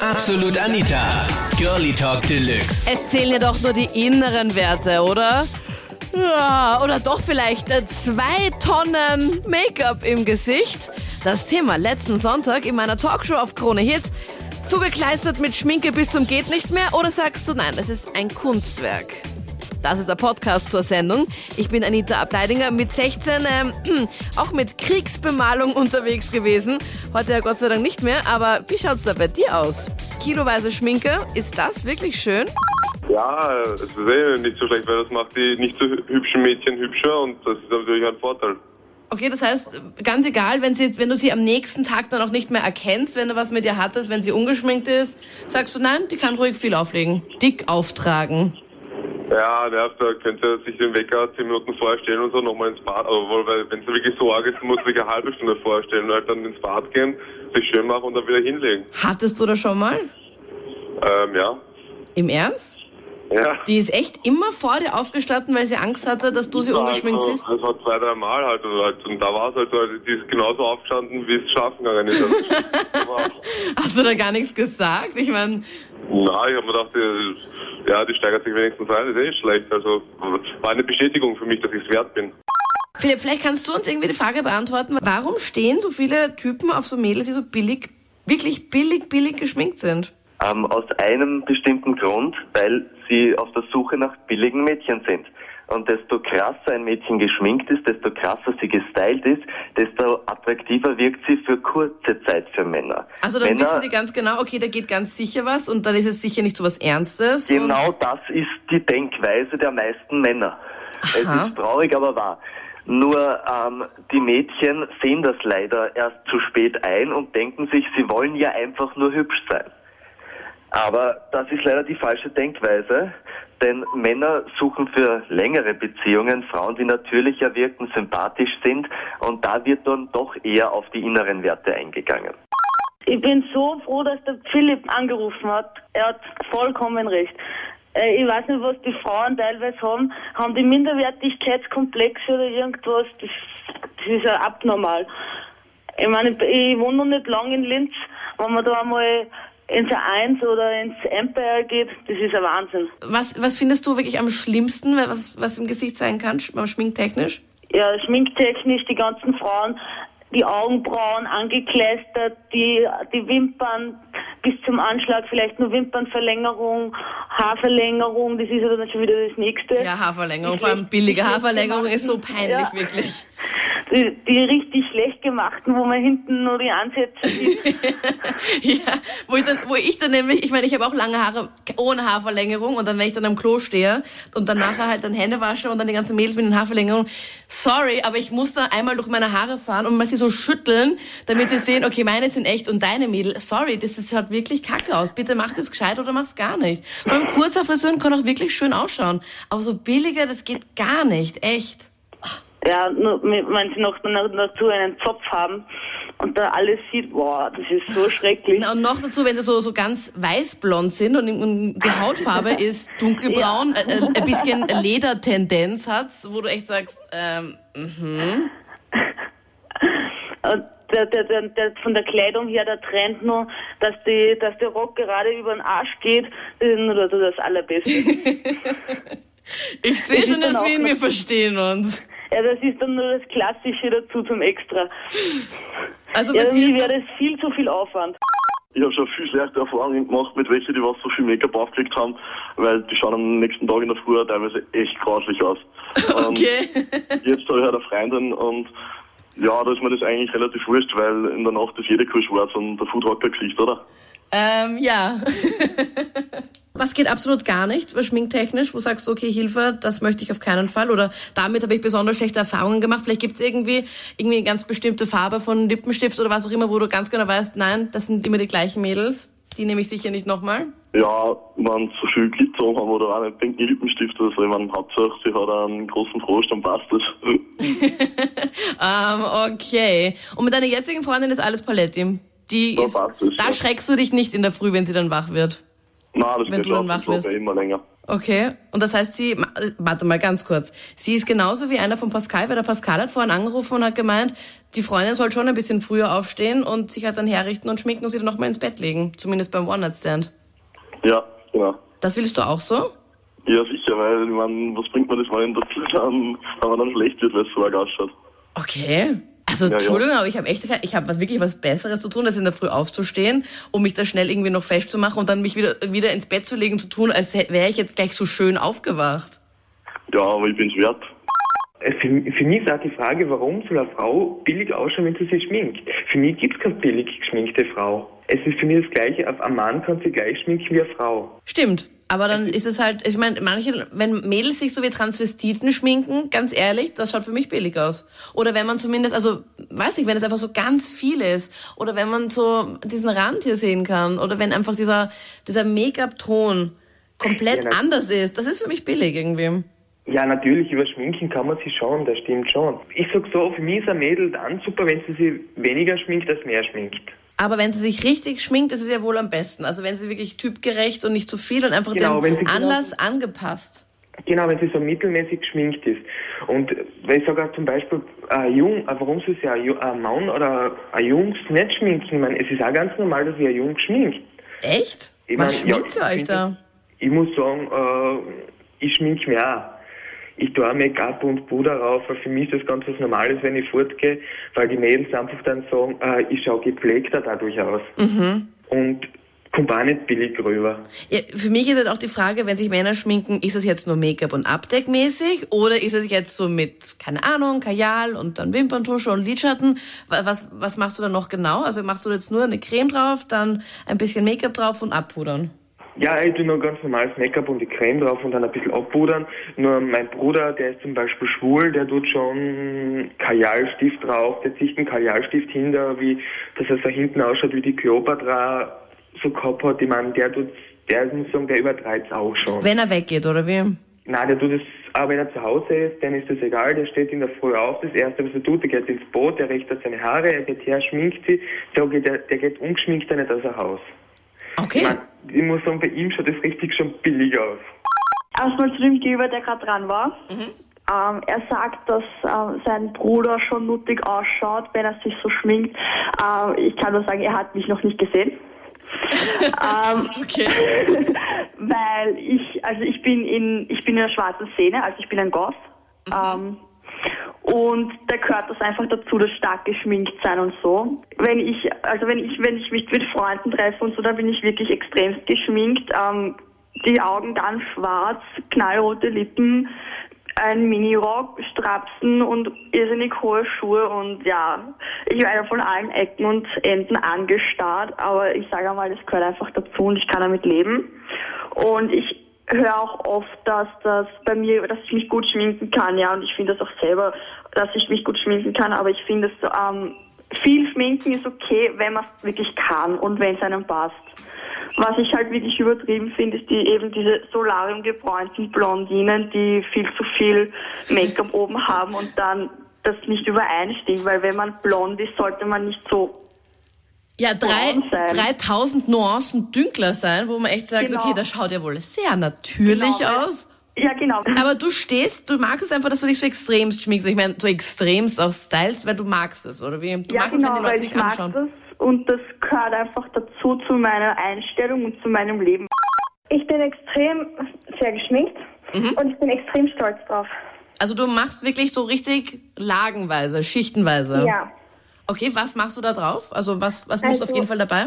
Absolut Anita. Girlie Talk Deluxe. Es zählen ja doch nur die inneren Werte, oder? Ja, oder doch vielleicht zwei Tonnen Make-up im Gesicht. Das Thema letzten Sonntag in meiner Talkshow auf Krone Hit. Zugekleistert mit Schminke bis zum geht nicht mehr oder sagst du nein, das ist ein Kunstwerk? Das ist der Podcast zur Sendung. Ich bin Anita Ableidinger mit 16, ähm, auch mit Kriegsbemalung unterwegs gewesen. Heute ja Gott sei Dank nicht mehr, aber wie schaut's da bei dir aus? Kiloweise Schminke, ist das wirklich schön? Ja, es ist eh nicht so schlecht, weil das macht die nicht so hübschen Mädchen hübscher und das ist natürlich ein Vorteil. Okay, das heißt, ganz egal, wenn, sie, wenn du sie am nächsten Tag dann auch nicht mehr erkennst, wenn du was mit ihr hattest, wenn sie ungeschminkt ist, sagst du, nein, die kann ruhig viel auflegen. Dick auftragen. Ja, nervt, da könnte sich den Wecker zehn Minuten vorstellen und so nochmal ins Bad. Aber weil, wenn es wirklich so arg ist, muss sich eine halbe Stunde vorstellen und halt dann ins Bad gehen, sich schön machen und dann wieder hinlegen. Hattest du das schon mal? Ähm, ja. Im Ernst? Ja. Die ist echt immer vor dir aufgestanden, weil sie Angst hatte, dass du sie ungeschminkt also, siehst? Das war zwei, drei Mal halt und, halt. und da war es halt so, die ist genauso aufgestanden, wie es schaffen gegangen ist. Also, Hast du da gar nichts gesagt? Ich meine, na, ich habe mir gedacht, ja, die steigert sich wenigstens ein, ist eh nicht schlecht. Also war eine Bestätigung für mich, dass ich es wert bin. Philipp, vielleicht kannst du uns irgendwie die Frage beantworten, warum stehen so viele Typen auf so Mädels, die so billig, wirklich billig, billig geschminkt sind? Ähm, aus einem bestimmten Grund, weil sie auf der Suche nach billigen Mädchen sind. Und desto krasser ein Mädchen geschminkt ist, desto krasser sie gestylt ist, desto attraktiver wirkt sie für kurze Zeit für Männer. Also dann Männer, wissen sie ganz genau, okay, da geht ganz sicher was und dann ist es sicher nicht so was Ernstes. Genau das ist die Denkweise der meisten Männer. Es Aha. ist traurig, aber wahr. Nur ähm, die Mädchen sehen das leider erst zu spät ein und denken sich, sie wollen ja einfach nur hübsch sein. Aber das ist leider die falsche Denkweise, denn Männer suchen für längere Beziehungen Frauen, die natürlicher wirken, sympathisch sind und da wird dann doch eher auf die inneren Werte eingegangen. Ich bin so froh, dass der Philipp angerufen hat. Er hat vollkommen recht. Äh, Ich weiß nicht, was die Frauen teilweise haben. Haben die Minderwertigkeitskomplexe oder irgendwas? Das, das ist ja abnormal. Ich meine, ich wohne noch nicht lange in Linz. Wenn man da einmal ins A1 oder ins Empire geht, das ist ein Wahnsinn. Was, was findest du wirklich am schlimmsten, was, was im Gesicht sein kann, sch- schminktechnisch? Ja, schminktechnisch, die ganzen Frauen, die Augenbrauen angekleistert, die, die Wimpern bis zum Anschlag, vielleicht nur Wimpernverlängerung, Haarverlängerung, das ist aber dann schon wieder das nächste. Ja, Haarverlängerung, Die vor allem billige Haarverlängerung ist so peinlich, Ja. wirklich. Die, die richtig schlecht gemachten, wo man hinten nur die Ansätze sieht. Ja, wo ich dann, wo ich dann nämlich, ich meine, ich habe auch lange Haare ohne Haarverlängerung und dann, wenn ich dann am Klo stehe und dann nachher halt dann Hände wasche und dann die ganzen Mädels mit den Haarverlängerungen, sorry, aber ich muss da einmal durch meine Haare fahren und mal sie so schütteln, damit sie sehen, okay, meine sind echt und deine Mädel, sorry, das, das schaut wirklich kacke aus. Bitte mach das gescheit oder mach's gar nicht. Vor allem kurzer Frisuren können auch wirklich schön ausschauen, aber so billiger, das geht gar nicht, echt. Ja, nur, wenn sie noch dazu einen Zopf haben und da alles sieht, boah, das ist so schrecklich. Na, Und noch dazu, wenn sie so, so ganz weißblond sind und, und die Hautfarbe ist dunkelbraun, äh, äh, ein bisschen Ledertendenz hat, wo du echt sagst, ähm, mhm. Und der, der, der, der, von der Kleidung her, der Trend nur, dass, die, dass der Rock gerade über den Arsch geht, das ist nur das, Allerbeste. ich sehe schon, dass auch wir in noch- mir verstehen uns. Ja, das ist dann nur das Klassische dazu zum Extra. Also bei Ja, dir ist wäre das viel zu viel Aufwand. Ich habe schon viel schlechte Erfahrungen gemacht mit welchen, die was so viel Make-up aufgelegt haben, weil die schauen am nächsten Tag in der Früh teilweise echt grauslich aus. okay. Und jetzt habe ich halt eine Freundin und ja, da ist mir das eigentlich relativ wurscht, weil in der Nacht ist jede Kuh schwarz und der Food hat kein Gesicht, oder? ähm, ja. Was geht absolut gar nicht, schminktechnisch? Wo sagst du, okay, Hilfe, das möchte ich auf keinen Fall? Oder damit habe ich besonders schlechte Erfahrungen gemacht. Vielleicht gibt es irgendwie, irgendwie eine ganz bestimmte Farbe von Lippenstift oder was auch immer, wo du ganz genau weißt, nein, das sind immer die gleichen Mädels. Die nehme ich sicher nicht nochmal. Ja, wenn so viel Glitzer haben oder auch einen pinken Lippenstift oder so, ich meine, Hauptsache sie hat einen großen Frosch, dann passt das. Ähm, okay. Und mit deiner jetzigen Freundin ist alles Paletti. Die Da ist, da schreckst du dich nicht in der Früh, wenn sie dann wach wird. Nein, das Wenn du dann wach wirst. immer länger. Okay. Und das heißt, sie, äh, warte mal ganz kurz. Sie ist genauso wie einer von Pascal, weil der Pascal hat vorhin angerufen und hat gemeint, die Freundin soll schon ein bisschen früher aufstehen und sich halt dann herrichten und schminken und sie dann nochmal ins Bett legen. Zumindest beim One-Night-Stand. Ja, genau. Das willst du auch so? Ja, sicher, weil, mein, was bringt mir das, wenn, das dann, wenn man dann schlecht wird, weil es so ausschaut? Okay. Also ja. Entschuldigung, aber ich habe echt, ich habe was wirklich was Besseres zu tun, als in der Früh aufzustehen, um mich da schnell irgendwie noch festzumachen und dann mich wieder wieder ins Bett zu legen zu tun, als wäre ich jetzt gleich so schön aufgewacht. Ja, aber ich bin's wert. Äh, Für, für mich ist auch die Frage, warum soll eine Frau billig ausschauen, wenn sie sich schminkt? Für mich gibt es keine billig geschminkte Frau. Es ist für mich das Gleiche, ein Mann kann sie gleich schminken wie eine Frau. Stimmt. Aber dann ist es halt, ich meine, manche, wenn Mädels sich so wie Transvestiten schminken, ganz ehrlich, das schaut für mich billig aus. Oder wenn man zumindest, also, weiß ich, wenn es einfach so ganz viel ist. Oder wenn man so diesen Rand hier sehen kann. Oder wenn einfach dieser, dieser Make-up-Ton komplett Ja, anders ist. Das ist für mich billig irgendwie. Ja, natürlich, über Schminken kann man sich schon, das stimmt schon. Ich sag so, für mich ist ein Mädel dann super, wenn sie sich weniger schminkt als mehr schminkt. Aber wenn sie sich richtig schminkt, ist es ja wohl am besten. Also wenn sie wirklich typgerecht und nicht zu viel und einfach Genau, wenn dem genau- Anlass angepasst. Genau, wenn sie so mittelmäßig geschminkt ist. Und weil ich sage zum Beispiel, ein Jung, äh, warum soll sich ein, ein Mann oder ein Jungs nicht schminken? Ich meine, es ist auch ganz normal, dass sich ein Jung schminkt. Echt? Ich Was mein, ja, schminkt ihr ich euch da? Ich muss sagen, äh, ich schmink mich auch. Ich tue Make-up und Puder rauf, weil für mich ist das ganz was Normales, wenn ich fortgehe, weil die Mädels einfach dann sagen, äh, ich schaue gepflegter dadurch aus. Mhm. Und kommt auch nicht billig rüber. Ja, für mich ist halt auch die Frage, wenn sich Männer schminken, ist es jetzt nur Make-up und Abdeckmäßig oder ist es jetzt so mit, keine Ahnung, Kajal und dann Wimperntusche und Lidschatten? Wa- Was, was machst du da noch genau? Also machst du jetzt nur eine Creme drauf, dann ein bisschen Make-up drauf und abpudern? Ja, ich tue nur ganz normales Make-up und die Creme drauf und dann ein bisschen abpudern. Nur mein Bruder, der ist zum Beispiel schwul, der tut schon Kajalstift drauf, der zieht einen Kajalstift hinter, wie, dass er so hinten ausschaut wie die Kleopatra so gehabt hat. Ich meine, der tut, der ich muss sagen, der übertreibt es auch schon. Wenn er weggeht, oder wie? Nein, der tut es, auch wenn er zu Hause ist, dann ist das egal, der steht in der Früh auf, das erste, was er tut, der geht ins Boot, der richtet seine Haare, er geht her, schminkt sie, geht der, der geht ungeschminkt nicht aus dem Haus. Ich, Okay. mein, ich muss sagen, bei ihm schaut das richtig schon billig aus. Erstmal zu dem Gegenüber, der gerade dran war. Ähm, er sagt, dass ähm, sein Bruder schon nuttig ausschaut, wenn er sich so schminkt. Ähm, ich kann nur sagen, er hat mich noch nicht gesehen. ähm, Okay. weil ich, also ich bin in, ich bin in der schwarzen Szene, also ich bin ein Goth. Ähm, und da gehört das einfach dazu, das stark geschminkt sein und so. Wenn ich, also wenn ich, wenn ich mich mit Freunden treffe und so, dann bin ich wirklich extremst geschminkt. Ähm, die Augen ganz schwarz, knallrote Lippen, ein Minirock, Strapsen und irrsinnig hohe Schuhe und ja, ich werde von allen Ecken und Enden angestarrt, aber ich sage einmal, das gehört einfach dazu und ich kann damit leben. Und ich höre auch oft, dass das bei mir, dass ich mich gut schminken kann, ja, und ich finde das auch selber, dass ich mich gut schminken kann, aber ich finde es ähm, viel schminken ist okay, wenn man es wirklich kann und wenn es einem passt. Was ich halt wirklich übertrieben finde, ist die eben diese solariumgebräunten Blondinen, die viel zu viel Make-up oben haben und dann das nicht übereinstimmt, weil wenn man blond ist, sollte man nicht so Ja, drei, braun sein. 3000 Nuancen dünkler sein, wo man echt sagt, Genau. okay, das schaut ja wohl sehr natürlich Genau, aus. Ja, genau. Aber du stehst, du magst es einfach, dass du dich so extremst schminkst. Ich meine, so extremst auch stylst, weil du magst es, oder wie? Du ja, magst genau, es, wenn die weil Leute ich dich mag anschauen. das und das gehört einfach dazu zu meiner Einstellung und zu meinem Leben. Ich bin extrem sehr geschminkt und ich bin extrem stolz drauf. Also du machst wirklich so richtig lagenweise, schichtenweise. Ja. Okay, was machst du da drauf? Also was, was musst du auf Also- jeden Fall dabei?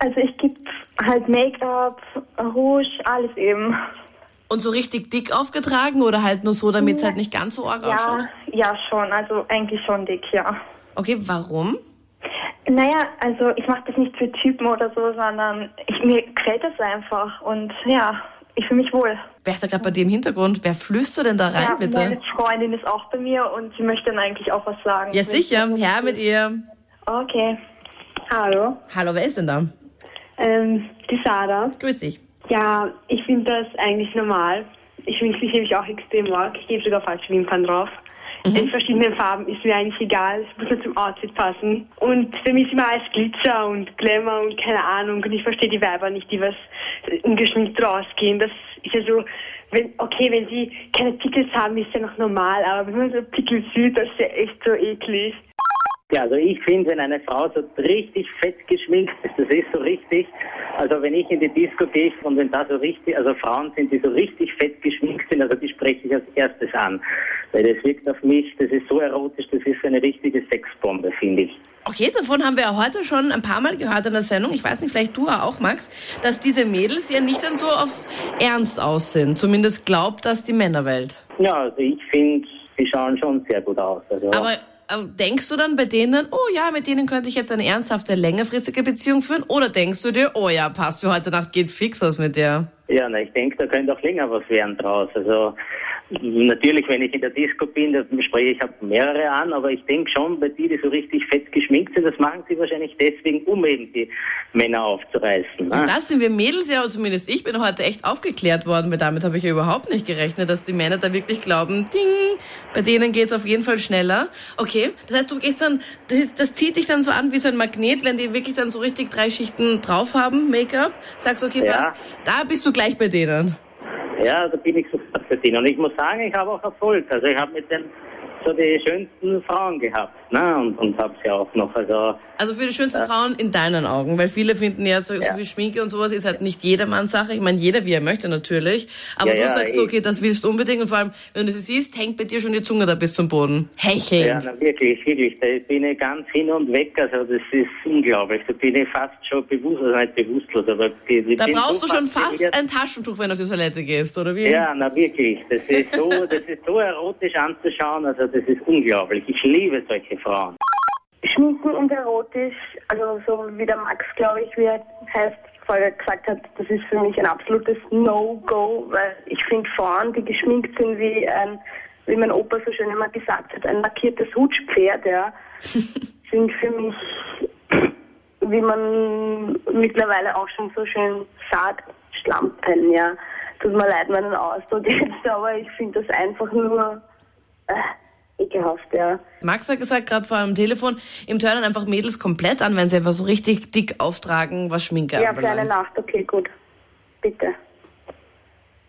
Also ich gebe halt Make-up, Rouge, alles eben. Und so richtig dick aufgetragen oder halt nur so, damit es halt nicht ganz so arg ausschaut? Ja, ja schon. Also eigentlich schon dick, ja. Okay, warum? Naja, also ich mache das nicht für Typen oder so, sondern ich, mir gefällt das einfach und ja, ich fühle mich wohl. Wer ist da gerade bei dir im Hintergrund? Wer flüstert denn da rein, ja, bitte? Meine Freundin ist auch bei mir und sie möchte dann eigentlich auch was sagen. Ja, sicher. Her mit ihr. Okay. Hallo. Hallo, wer ist denn da? Ähm, die Sarah. Grüß dich. Ja, ich finde das eigentlich normal. Ich schminke mich nämlich auch extrem arg. Ich gebe sogar falsche Wimpern drauf. In verschiedenen Farben ist mir eigentlich egal. Es muss nur zum Outfit passen. Und für mich ist immer alles Glitzer und Glamour und keine Ahnung. Und ich verstehe die Weiber nicht, die was ungeschminkt rausgehen. Das ist ja so, wenn, okay, wenn sie keine Pickels haben, ist ja noch normal. Aber wenn man so Pickel sieht, das ist ja echt so eklig. Ja, also ich finde, wenn eine Frau so richtig fett geschminkt ist, das ist so richtig. Also wenn ich in die Disco gehe und wenn da so richtig, also Frauen sind, die so richtig fett geschminkt sind, also die spreche ich als erstes an. Weil das wirkt auf mich, das ist so erotisch, das ist eine richtige Sexbombe, finde ich. Okay, davon haben wir ja heute schon ein paar Mal gehört in der Sendung. Ich weiß nicht, vielleicht du auch, Max, dass diese Mädels ja nicht dann so auf Ernst aus sind. Zumindest glaubt das die Männerwelt. Ja, also ich finde, sie schauen schon sehr gut aus. Also, Aber denkst du dann bei denen, oh ja, mit denen könnte ich jetzt eine ernsthafte, längerfristige Beziehung führen? Oder denkst du dir, oh ja, passt, für heute Nacht geht fix was mit dir? ja, na, ich denke, da könnte auch länger was werden draus. Also natürlich, wenn ich in der Disco bin, da spreche ich hab mehrere an, aber ich denke schon, bei die, die so richtig fett geschminkt sind, das machen sie wahrscheinlich deswegen, um eben die Männer aufzureißen. Ne? Das sind wir Mädels ja, zumindest ich bin heute echt aufgeklärt worden, weil damit habe ich ja überhaupt nicht gerechnet, dass die Männer da wirklich glauben, ding, bei denen geht's auf jeden Fall schneller. Okay, das heißt, du gehst dann, das, das zieht dich dann so an wie so ein Magnet, wenn die wirklich dann so richtig drei Schichten drauf haben, Make-up, sagst okay, Ja. passt, da bist du gleich bei denen. Ja, da bin ich sofort für den. Und ich muss sagen, ich habe auch Erfolg. Also ich habe mit den so die schönsten Frauen gehabt, ne? Und, und habe sie auch noch. Also Also für die schönsten Frauen in deinen Augen, weil viele finden ja so, so wie Schminke und sowas ist halt nicht jedermanns Sache. Ich meine, jeder wie er möchte natürlich. Aber Ja, du ja, sagst, eh. okay, das willst du unbedingt und vor allem, wenn du sie siehst, hängt bei dir schon die Zunge da bis zum Boden. Hechelnd. ja, na, wirklich, wirklich. Da bin ich ganz hin und weg. Also das ist unglaublich. Da bin ich fast schon bewusst, also nicht bewusstlos, aber die, die Da brauchst so du schon fast ein Taschentuch, wenn du auf die Toilette gehst, oder wie? Ja, na wirklich. Das ist so, das ist so erotisch anzuschauen. Also das ist unglaublich. Ich liebe solche Frauen. Schminken und erotisch, also so wie der Max, glaube ich, wie er heißt, vorher gesagt hat, das ist für mich ein absolutes No-Go, weil ich finde Frauen, die geschminkt sind wie ein, wie mein Opa so schön immer gesagt hat, ein lackiertes Hutschpferd, ja, sind für mich, wie man mittlerweile auch schon so schön sagt, Schlampen, ja. Tut mir leid, meinen Ausdruck jetzt, aber ich finde das einfach nur äh, ekelhaft, ja. Max hat gesagt, gerade vor am Telefon, ihm turnen einfach Mädels komplett an, wenn sie einfach so richtig dick auftragen, was Schminke Ja, anbelangt. Nacht, okay, gut. Bitte.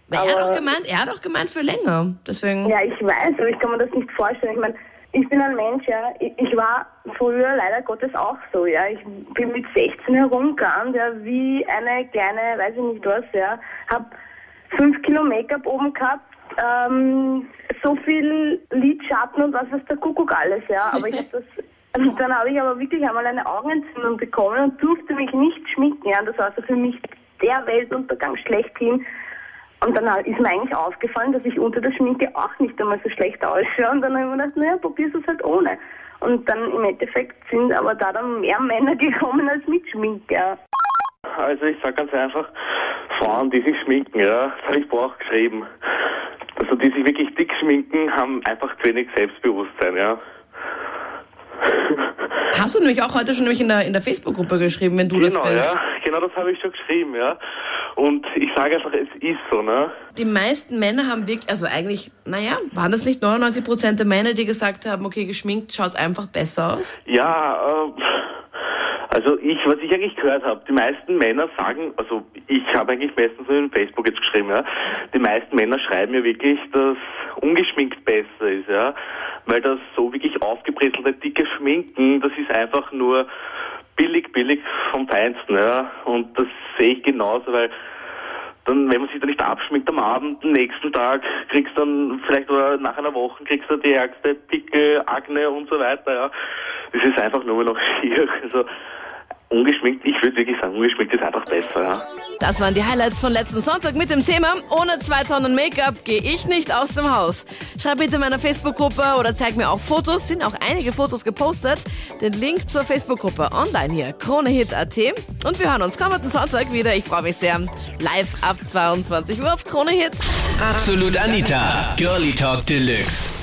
Weil er hat auch gemeint, er hat auch gemeint für länger. Deswegen. Ja, ich weiß, aber ich kann mir das nicht vorstellen. Ich meine, ich bin ein Mensch, ja. Ich, ich war früher leider Gottes auch so, ja. Ich bin mit 16 herumgegangen, ja, wie eine kleine, weiß ich nicht was, ja. Hab fünf Kilo Make-up oben gehabt, ähm, so viel Lidschatten und was weiß der Kuckuck alles, ja. Aber ich habe das, und dann habe ich aber wirklich einmal eine Augenentzündung bekommen und durfte mich nicht schminken, ja. Das war also für mich der Weltuntergang schlechthin. Und dann ist mir eigentlich aufgefallen, dass ich unter der Schminke auch nicht einmal so schlecht ausschaue. Und dann habe ich mir gedacht, naja, probier's es halt ohne. Und dann im Endeffekt sind aber da dann mehr Männer gekommen als mit Schminke. Ja. Also ich sag ganz einfach, Frauen, die sich schminken, ja, das habe ich auch geschrieben. Also die sich wirklich dick schminken, haben einfach zu wenig Selbstbewusstsein, ja. Hast du nämlich auch heute schon nämlich in der, in der Facebook-Gruppe geschrieben, wenn du genau, das bist. ja, genau das habe ich schon geschrieben, ja. Und ich sage einfach, es ist so, ne? Die meisten Männer haben wirklich, also eigentlich, naja, waren das nicht 99 Prozent der Männer, die gesagt haben, okay, geschminkt schaut einfach besser aus? Ja, äh, also ich, was ich eigentlich gehört habe, die meisten Männer sagen, also ich habe eigentlich meistens so in Facebook jetzt geschrieben, ja, die meisten Männer schreiben ja wirklich, dass ungeschminkt besser ist, ja, weil das so wirklich aufgebrezelte, dicke Schminken, das ist einfach nur billig, billig vom Feinsten, ja, und das sehe ich genauso, weil dann, wenn man sich da nicht abschminkt am Abend, am nächsten Tag kriegst du dann vielleicht oder nach einer Woche kriegst du die ärgste Pickel, Akne und so weiter, ja. Das ist einfach nur noch schier. Also ungeschminkt, ich würde wirklich sagen, ungeschminkt ist einfach besser, ja. Das waren die Highlights von letzten Sonntag mit dem Thema Ohne zwei Tonnen Make-up gehe ich nicht aus dem Haus. Schreib bitte in meiner Facebook-Gruppe oder zeig mir auch Fotos. Sind auch einige Fotos gepostet. Den Link zur Facebook-Gruppe online hier, KroneHit.at. Und wir hören uns kommenden Sonntag wieder. Ich freue mich sehr. Live ab 22 Uhr auf Krone Hit. Absolut Anita, Girlie Talk Deluxe.